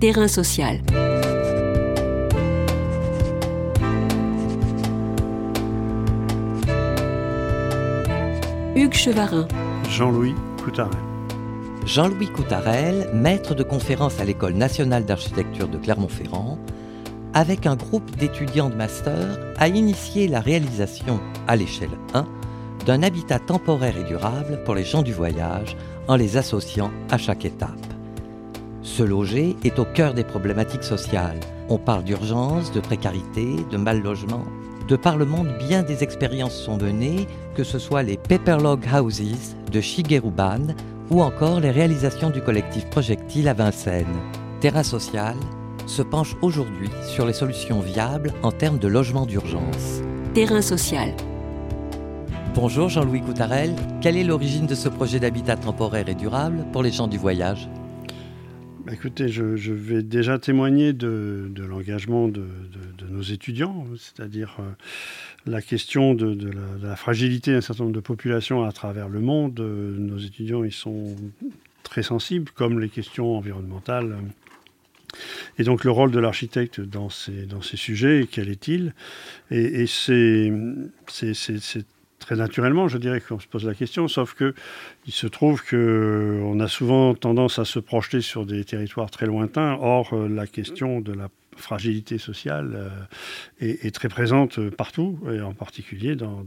Terrain social. Hugues Chevarin. Jean-Louis Coutarel. Jean-Louis Coutarel, maître de conférence à l'École nationale d'architecture de Clermont-Ferrand, avec un groupe d'étudiants de master, a initié la réalisation, à l'échelle 1, d'un habitat temporaire et durable pour les gens du voyage en les associant à chaque étape. Se loger est au cœur des problématiques sociales. On parle d'urgence, de précarité, de mal logement. De par le monde, bien des expériences sont menées, que ce soit les Paperlog Houses de Shigeru Ban ou encore les réalisations du collectif Projectile à Vincennes. Terrain Social se penche aujourd'hui sur les solutions viables en termes de logement d'urgence. Terrain social. Bonjour Jean-Louis Coutarel, quelle est l'origine de ce projet d'habitat temporaire et durable pour les gens du voyage? Écoutez, je, vais déjà témoigner de, l'engagement de, nos étudiants, c'est-à-dire euh, la question de, la, fragilité d'un certain nombre de populations à travers le monde. Nos étudiants, ils sont très sensibles, comme les questions environnementales. Et donc le rôle de l'architecte dans ces, dans ces sujets, quel est-il? Et, et c'est très naturellement, je dirais qu'on se pose la question, sauf que il se trouve qu'on a souvent tendance à se projeter sur des territoires très lointains. Or, euh, la question de la fragilité sociale euh, est, très présente partout, et en particulier dans,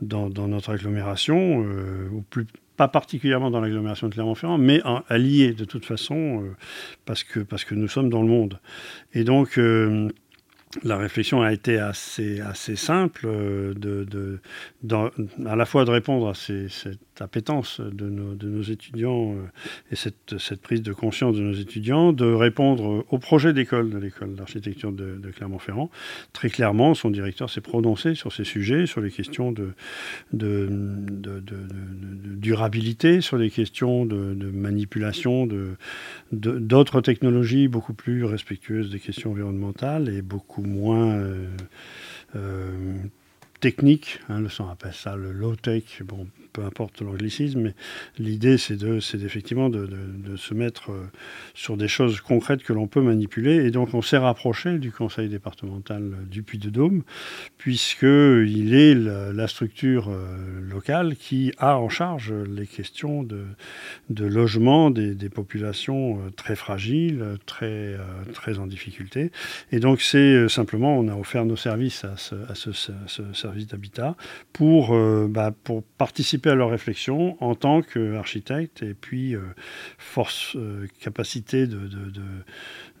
dans, notre agglomération, euh, ou plus pas particulièrement dans l'agglomération de Clermont-Ferrand, mais allié de toute façon, parce, que, parce que nous sommes dans le monde. Et donc, la réflexion a été assez, assez simple, euh, de, de, à la fois de répondre à ces, cette appétence de nos, de nos étudiants euh, et cette, prise de conscience de nos étudiants, de répondre au projet d'école de l'école d'architecture de, Clermont-Ferrand. Très clairement, son directeur s'est prononcé sur ces sujets, sur les questions de, de, durabilité, sur les questions de, manipulation d'autres technologies beaucoup plus respectueuses des questions environnementales et beaucoup moins euh, euh, techniques. Hein, appelle ça le low-tech. Bon, peu importe l'anglicisme, mais l'idée c'est effectivement de, se mettre euh, sur des choses concrètes que l'on peut manipuler. Et donc on s'est rapproché du conseil départemental du Puy-de-Dôme, puisqu'il est la, structure euh, locale qui a en charge les questions de, logement des, populations euh, très fragiles, très, très en difficulté. Et donc c'est simplement, on a offert nos services à ce, à ce, ce d'habitat pour, bah, pour participer à leur réflexion en tant qu'architecte et puis euh, force, euh, capacité de,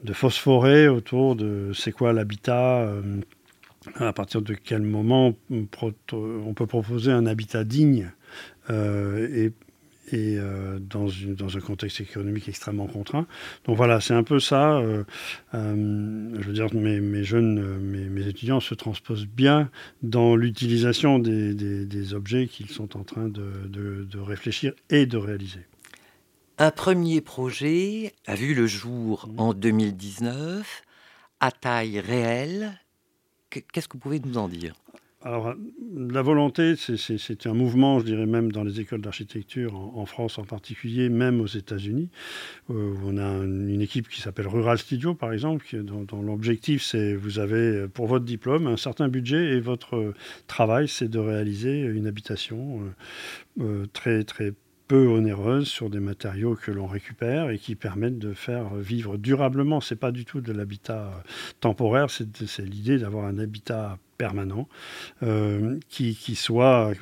de, phosphorer autour de c'est quoi l'habitat, euh, à partir de quel moment on peut proposer un habitat digne et et euh, dans, une, dans, un contexte économique extrêmement contraint. Donc voilà, c'est un peu ça. Euh, euh, je veux dire, mes, mes jeunes, mes, mes, étudiants se transposent bien dans l'utilisation des, des, des, objets qu'ils sont en train de, de, de, réfléchir et de réaliser. Un premier projet a vu le jour mmh. en 2019 à taille réelle. Qu'est-ce que vous pouvez nous en dire? Alors, la volonté, c'est un mouvement, je dirais même dans les écoles d'architecture, en, France en particulier, même aux États-Unis, euh, où on a une équipe qui s'appelle Rural Studio, par exemple, dont, l'objectif, c'est vous avez pour votre diplôme un certain budget et votre travail, c'est de réaliser une habitation euh, euh, très, très peu onéreuse sur des matériaux que l'on récupère et qui permettent de faire vivre durablement. C'est pas du tout de l'habitat temporaire, c'est l'idée d'avoir un habitat permanent euh, qui, soit,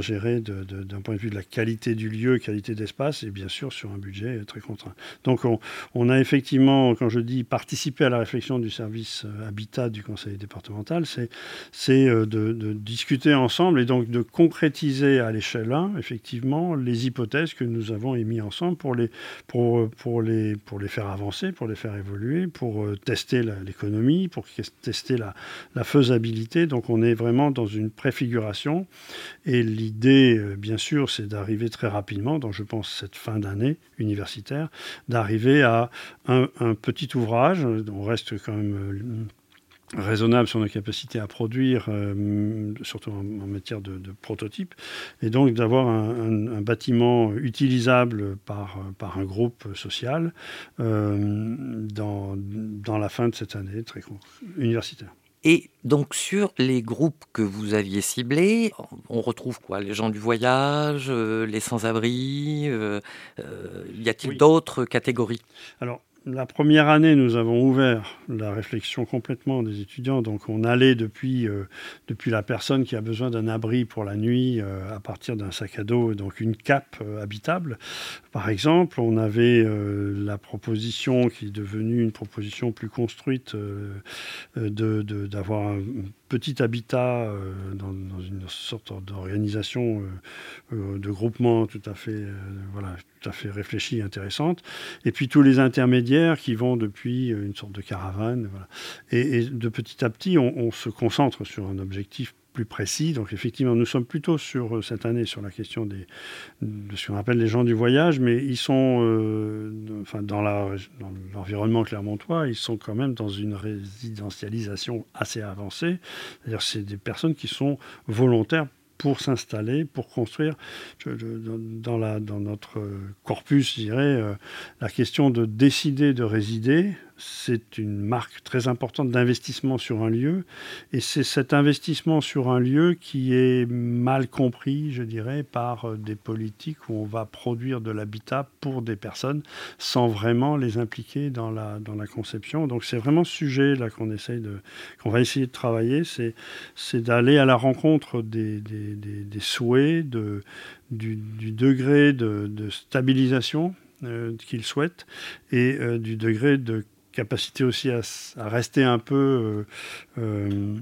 géré d'un point de vue de la qualité du lieu, qualité d'espace et bien sûr sur un budget très contraint. Donc on, a effectivement, quand je dis participer à la réflexion du service euh, habitat du conseil départemental, c'est euh, de, discuter ensemble et donc de concrétiser à l'échelle 1 effectivement les hypothèses que nous avons émises ensemble pour les faire avancer, pour les faire évoluer, pour tester l'économie, pour tester la, la faisabilité donc on est vraiment dans une préfiguration. Et l'idée, euh, bien sûr, c'est d'arriver très rapidement, dans je pense cette fin d'année universitaire, d'arriver à un, petit ouvrage. On reste quand même raisonnable sur nos capacités à produire, euh, surtout en, matière de, de, prototype, et donc d'avoir un, bâtiment utilisable par, un groupe social euh, dans, la fin de cette année très universitaire. Et donc sur les groupes que vous aviez ciblés, on retrouve quoi? Les gens du voyage, euh, les sans-abri Y a-t-il d'autres catégories? Alors la première année, nous avons ouvert la réflexion complètement des étudiants. Donc, on allait depuis, euh, la personne qui a besoin d'un abri pour la nuit euh, à partir d'un sac à dos, donc une cape euh, habitable. Par exemple, on avait la proposition qui est devenue une proposition plus construite d'avoir un petit habitat dans, dans, une sorte d'organisation de groupement tout à fait, voilà, tout à fait réfléchie intéressante. Et puis tous les intermédiaires qui vont depuis une sorte de caravane. Et, de petit à petit, on, se concentre sur un objectif plus précis. Donc effectivement, nous sommes plutôt sur euh, cette année sur la question des, de ce qu'on appelle les gens du voyage, mais ils sont, euh, enfin dans l'environnement clermontois, ils sont quand même dans une résidentialisation assez avancée. C'est-à-dire c'est des personnes qui sont volontaires pour s'installer, pour construire. dans, notre corpus, je dirais, euh, la question de décider de résider, c'est une marque très importante d'investissement sur un lieu. Et c'est cet investissement sur un lieu qui est mal compris, je dirais, par euh, des politiques où on va produire de l'habitat pour des personnes sans vraiment les impliquer dans la, dans la conception. Donc c'est vraiment ce sujet là qu'on va essayer de travailler, c'est, d'aller à la rencontre des, des, des, souhaits, de, du, degré de, de stabilisation euh, qu'ils souhaitent et euh, du degré de capacité aussi à, rester un peu euh, euh,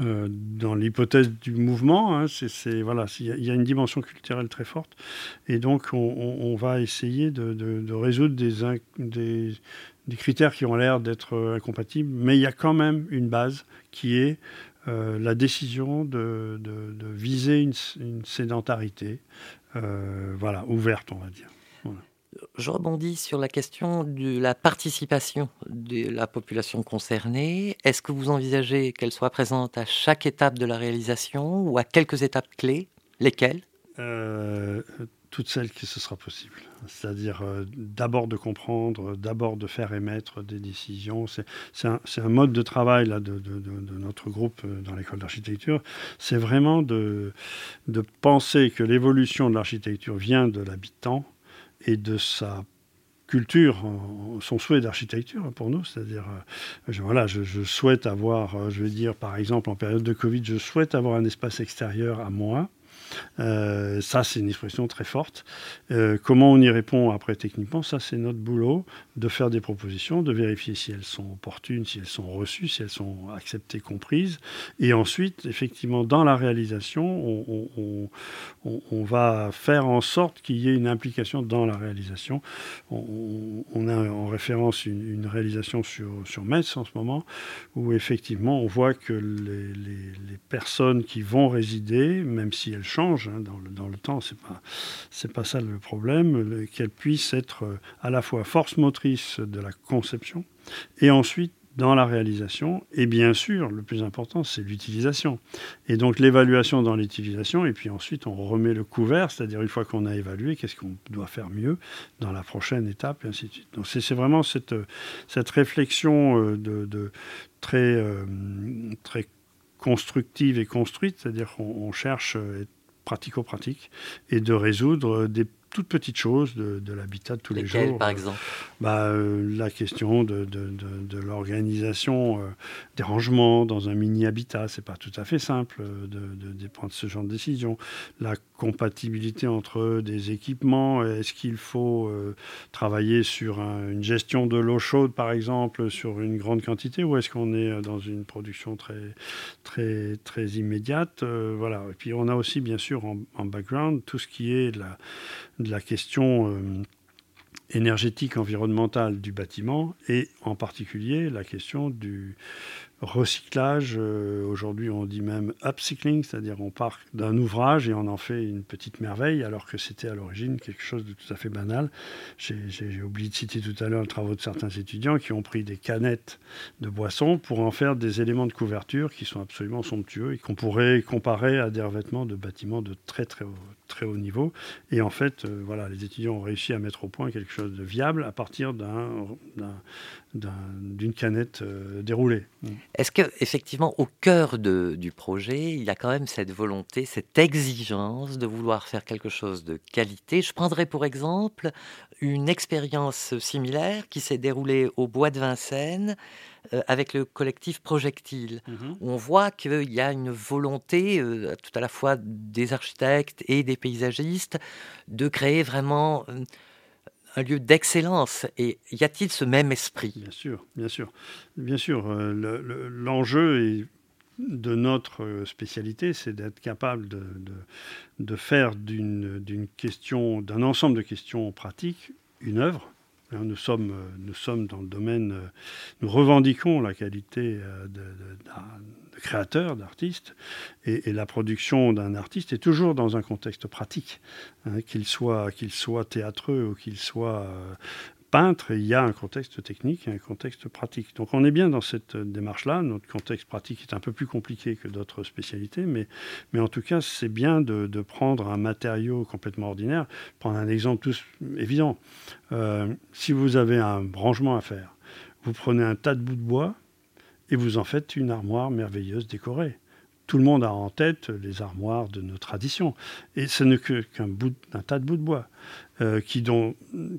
euh, dans l'hypothèse du mouvement. Hein, c'est, voilà, il y, a une dimension culturelle très forte. Et donc, on, va essayer de, résoudre des, critères qui ont l'air d'être incompatibles. Mais il y a quand même une base qui est la décision de, viser une, une sédentarité voilà, ouverte, on va dire je rebondis sur la question de la participation de la population concernée. Est-ce que vous envisagez qu'elle soit présente à chaque étape de la réalisation ou à quelques étapes clés? Lesquelles? Euh, Toutes celles qui ce sera possible. C'est-à-dire euh, d'abord de comprendre, d'abord de faire émettre des décisions. C'est un, un, mode de travail là, de, de, notre groupe euh, dans l'école d'architecture. C'est vraiment de, de penser que l'évolution de l'architecture vient de l'habitant et de sa culture, son souhait d'architecture pour nous. C'est-à-dire, euh, je, voilà, je, souhaite avoir, euh, je veux dire, par exemple, en période de Covid, je souhaite avoir un espace extérieur à moi euh, ça, c'est une expression très forte. Euh, comment on y répond après techniquement Ça, c'est notre boulot de faire des propositions, de vérifier si elles sont opportunes, si elles sont reçues, si elles sont acceptées, comprises. Et ensuite, effectivement, dans la réalisation, on, va faire en sorte qu'il y ait une implication dans la réalisation. On, a référence une, réalisation sur, sur Metz en ce moment, où effectivement, on voit que les, personnes qui vont résider, même si elles changent, Hein, dans, le, dans, le, temps, c'est pas c'est pas ça le problème, qu'elle puisse être euh, à la fois force motrice de la conception et ensuite dans la réalisation. Et bien sûr, le plus important, c'est l'utilisation. Et donc l'évaluation dans l'utilisation, et puis ensuite on remet le couvert, c'est-à-dire une fois qu'on a évalué, qu'est-ce qu'on doit faire mieux dans la prochaine étape, et ainsi de suite. Donc c'est vraiment cette, cette réflexion euh, de, très, euh, très constructive et construite, c'est-à-dire qu'on cherche pratico-pratique et de résoudre des toutes petites choses de, l'habitat de tous les jours. par exemple? Bah, euh, La question de, de, l'organisation euh, des rangements dans un mini-habitat, c'est pas tout à fait simple euh, de, prendre ce genre de décision. La compatibilité entre des équipements, est-ce qu'il faut travailler sur une gestion de l'eau chaude, par exemple, sur une grande quantité, ou est-ce qu'on est dans une production très, très, très immédiate? Voilà. Et puis on a aussi, bien sûr, en, background, tout ce qui est la de la question euh, énergétique environnementale du bâtiment et en particulier la question du, recyclage. Euh, aujourd'hui, on dit même upcycling, c'est-à-dire on part d'un ouvrage et on en fait une petite merveille, alors que c'était à l'origine quelque chose de tout à fait banal. J'ai oublié de citer tout à l'heure le travaux de certains étudiants qui ont pris des canettes de boissons pour en faire des éléments de couverture qui sont absolument somptueux et qu'on pourrait comparer à des revêtements de bâtiments de très très haut, très haut niveau. Et en fait, euh, voilà, les étudiants ont réussi à mettre au point quelque chose de viable à partir d'une canette euh, déroulée. Est-ce que effectivement, au cœur du projet, il y a quand même cette volonté, cette exigence de vouloir faire quelque chose de qualité? Je prendrai pour exemple une expérience similaire qui s'est déroulée au Bois de Vincennes avec le collectif Projectile. Mhm. On voit qu'il y a une volonté, euh, tout à la fois des architectes et des paysagistes, de créer vraiment euh, un lieu d'excellence. Et y a-t-il ce même esprit? Bien sûr, bien sûr. Bien sûr, l'enjeu de notre spécialité, c'est d'être capable de, de faire d'une question, d'un ensemble de questions pratiques, une œuvre nous sommes, euh, nous sommes dans le domaine, euh, nous revendiquons la qualité euh, de, créateur, d'artiste, et, la production d'un artiste est toujours dans un contexte pratique, hein, qu'il soit, qu'il soit théâtreux ou qu'il soit peintre, il y a un contexte technique et un contexte pratique. Donc on est bien dans cette démarche-là. Notre contexte pratique est un peu plus compliqué que d'autres spécialités, mais, mais en tout cas, c'est bien de, prendre un matériau complètement ordinaire. Prendre un exemple tout évident. Euh, si vous avez un rangement à faire, vous prenez un tas de bouts de bois et vous en faites une armoire merveilleuse décorée tout le monde a en tête les armoires de nos traditions. Et ce n'est qu'un bout, tas de bouts de bois euh, qui,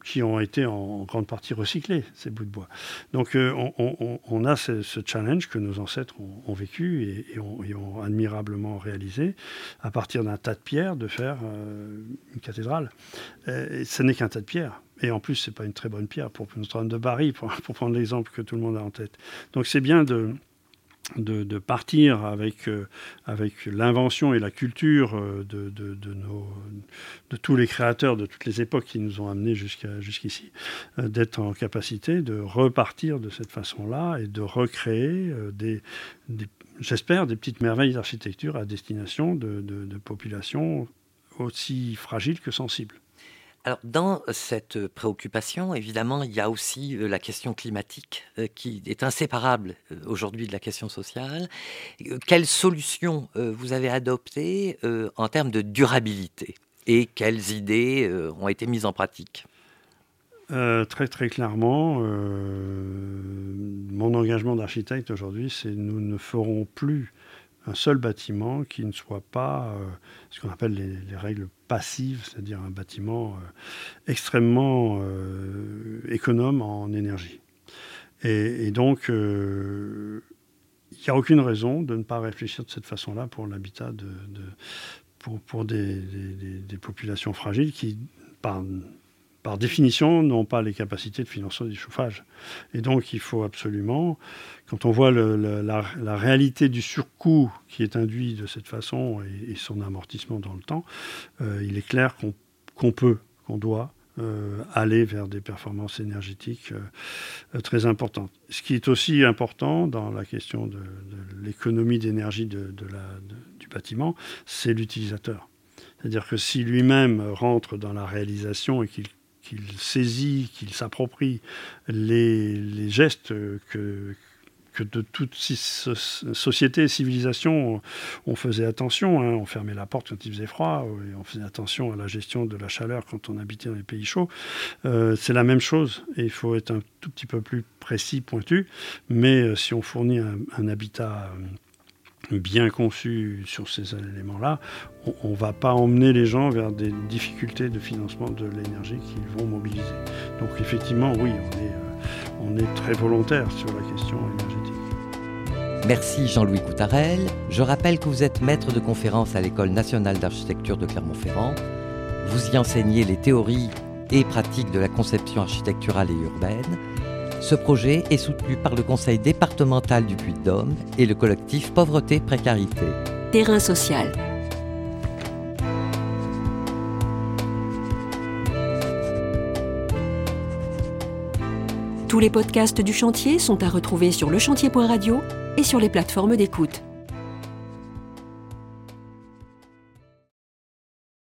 qui, ont été en, grande partie recyclés, ces bouts de bois. Donc euh, on, a ce, challenge que nos ancêtres ont, vécu et, ont, admirablement réalisé à partir d'un tas de pierres de faire euh, une cathédrale. Et ce n'est qu'un tas de pierres. Et en plus, ce n'est pas une très bonne pierre pour Notre-Dame de Paris, pour prendre l'exemple que tout le monde a en tête. Donc c'est bien de, de, partir avec, euh, avec l'invention et la culture euh, de, de, de tous les créateurs de toutes les époques qui nous ont amenés jusqu'ici, euh, d'être en capacité de repartir de cette façon-là et de recréer j'espère, des petites merveilles d'architecture à destination de, de populations aussi fragiles que sensibles. Alors, dans cette préoccupation, évidemment, il y a aussi euh, la question climatique euh, qui est inséparable euh, aujourd'hui de la question sociale. Quelles solutions vous avez adoptées en termes de durabilité et quelles idées ont été mises en pratique? Très très clairement, mon engagement d'architecte aujourd'hui, c'est nous ne ferons plus un seul bâtiment qui ne soit pas ce qu'on appelle les, règles passives, c'est-à-dire un bâtiment euh, extrêmement euh, économe en énergie. Et, donc, euh, il n'y a aucune raison de ne pas réfléchir de cette façon-là pour l'habitat de, pour, des, populations fragiles qui, par par définition, n'ont pas les capacités de financement du chauffage. Et donc, il faut absolument, quand on voit la, réalité du surcoût qui est induit de cette façon et, son amortissement dans le temps, euh, il est clair qu'on peut, qu'on doit euh, aller vers des performances énergétiques euh, très importantes. Ce qui est aussi important dans la question de, l'économie d'énergie de, du bâtiment, c'est l'utilisateur. C'est-à-dire que si lui-même rentre dans la réalisation et qu'il qu'il saisit, qu'il s'approprie les, gestes que, que de toutes sociétés et civilisations, on faisait attention. Hein. on fermait la porte quand il faisait froid, et on faisait attention à la gestion de la chaleur quand on habitait dans les pays chauds. Euh, c'est la même chose, il faut être un tout petit peu plus précis, pointu. Mais euh, si on fournit un, habitat euh, bien conçu sur ces éléments-là, on ne va pas emmener les gens vers des difficultés de financement de l'énergie qu'ils vont mobiliser. Donc effectivement, oui, on est, euh, on est très volontaire sur la question énergétique. Merci Jean-Louis Coutarel. Je rappelle que vous êtes maître de conférence à l'École nationale d'architecture de Clermont-Ferrand. Vous y enseignez les théories et pratiques de la conception architecturale et urbaine ce projet est soutenu par le Conseil départemental du Puy-de-Dôme et le collectif Pauvreté-Précarité. Terrain social. Tous les podcasts du chantier sont à retrouver sur lechantier.radio et sur les plateformes d'écoute.